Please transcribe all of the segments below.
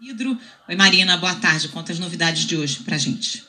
Hidro. Oi, Marina, boa tarde. Conta as novidades de hoje para a gente.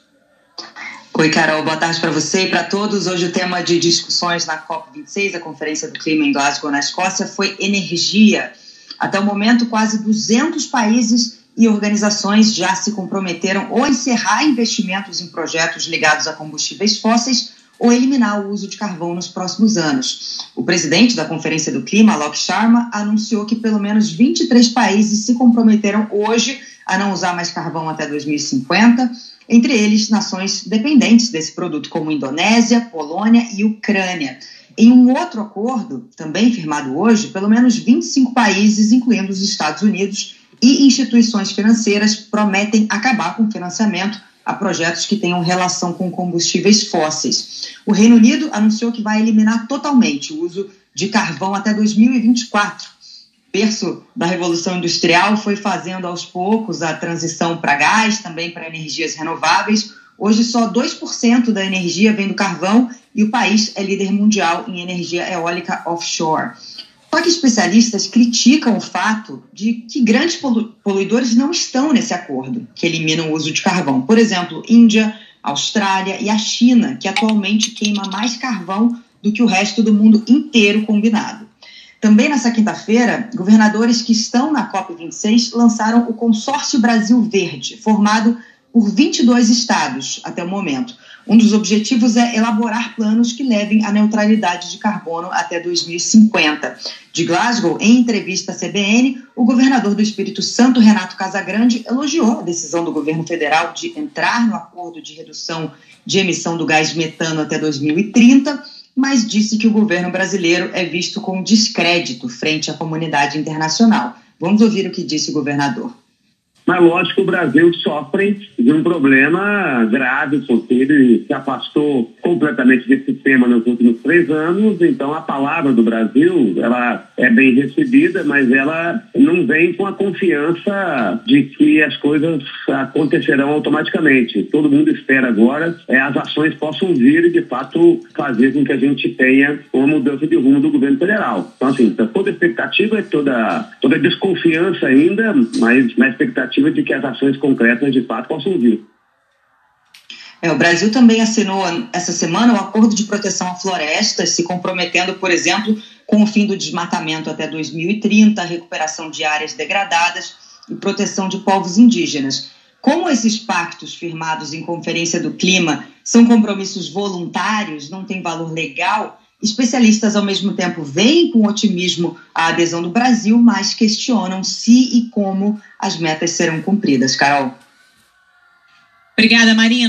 Oi, Carol, boa tarde para você e para todos. Hoje o tema de discussões na COP26, a Conferência do Clima em Glasgow, na Escócia, foi energia. Até o momento, quase 200 países e organizações já se comprometeram ou encerrar investimentos em projetos ligados a combustíveis fósseis ou eliminar o uso de carvão nos próximos anos. O presidente da Conferência do Clima, Alok Sharma, anunciou que pelo menos 23 países se comprometeram hoje a não usar mais carvão até 2050, entre eles nações dependentes desse produto, como Indonésia, Polônia e Ucrânia. Em um outro acordo, também firmado hoje, pelo menos 25 países, incluindo os Estados Unidos, e instituições financeiras prometem acabar com o financiamento a projetos que tenham relação com combustíveis fósseis. O Reino Unido anunciou que vai eliminar totalmente o uso de carvão até 2024. O berço da Revolução Industrial foi fazendo aos poucos a transição para gás, também para energias renováveis. Hoje, só 2% da energia vem do carvão e o país é líder mundial em energia eólica offshore. Só que especialistas criticam o fato de que grandes poluidores não estão nesse acordo, que elimina o uso de carvão. Por exemplo, Índia, Austrália e a China, que atualmente queima mais carvão do que o resto do mundo inteiro combinado. Também nessa quinta-feira, governadores que estão na COP26 lançaram o Consórcio Brasil Verde, formado por 22 estados até o momento. Um dos objetivos é elaborar planos que levem à neutralidade de carbono até 2050. De Glasgow, em entrevista à CBN, o governador do Espírito Santo, Renato Casagrande, elogiou a decisão do governo federal de entrar no acordo de redução de emissão do gás metano até 2030, mas disse que o governo brasileiro é visto com descrédito frente à comunidade internacional. Vamos ouvir o que disse o governador. Mas lógico o Brasil sofre de um problema grave, porque ele se afastou completamente desse tema nos últimos três anos, então a palavra do Brasil, ela é bem recebida, mas ela não vem com a confiança de que as coisas acontecerão automaticamente. Todo mundo espera agora é, as ações possam vir e, de fato, fazer com que a gente tenha uma mudança de rumo do governo federal. Então, assim, toda expectativa, toda, toda desconfiança ainda, mas na expectativa expectativa de que as ações concretas de fato possam vir. É, o Brasil também assinou essa semana o um acordo de proteção à floresta, se comprometendo, por exemplo, com o fim do desmatamento até 2030, a recuperação de áreas degradadas e proteção de povos indígenas. Como esses pactos firmados em Conferência do Clima são compromissos voluntários, não têm valor legal, Especialistas, ao mesmo tempo, veem com otimismo a adesão do Brasil, mas questionam se e como as metas serão cumpridas. Carol. Obrigada, Marina.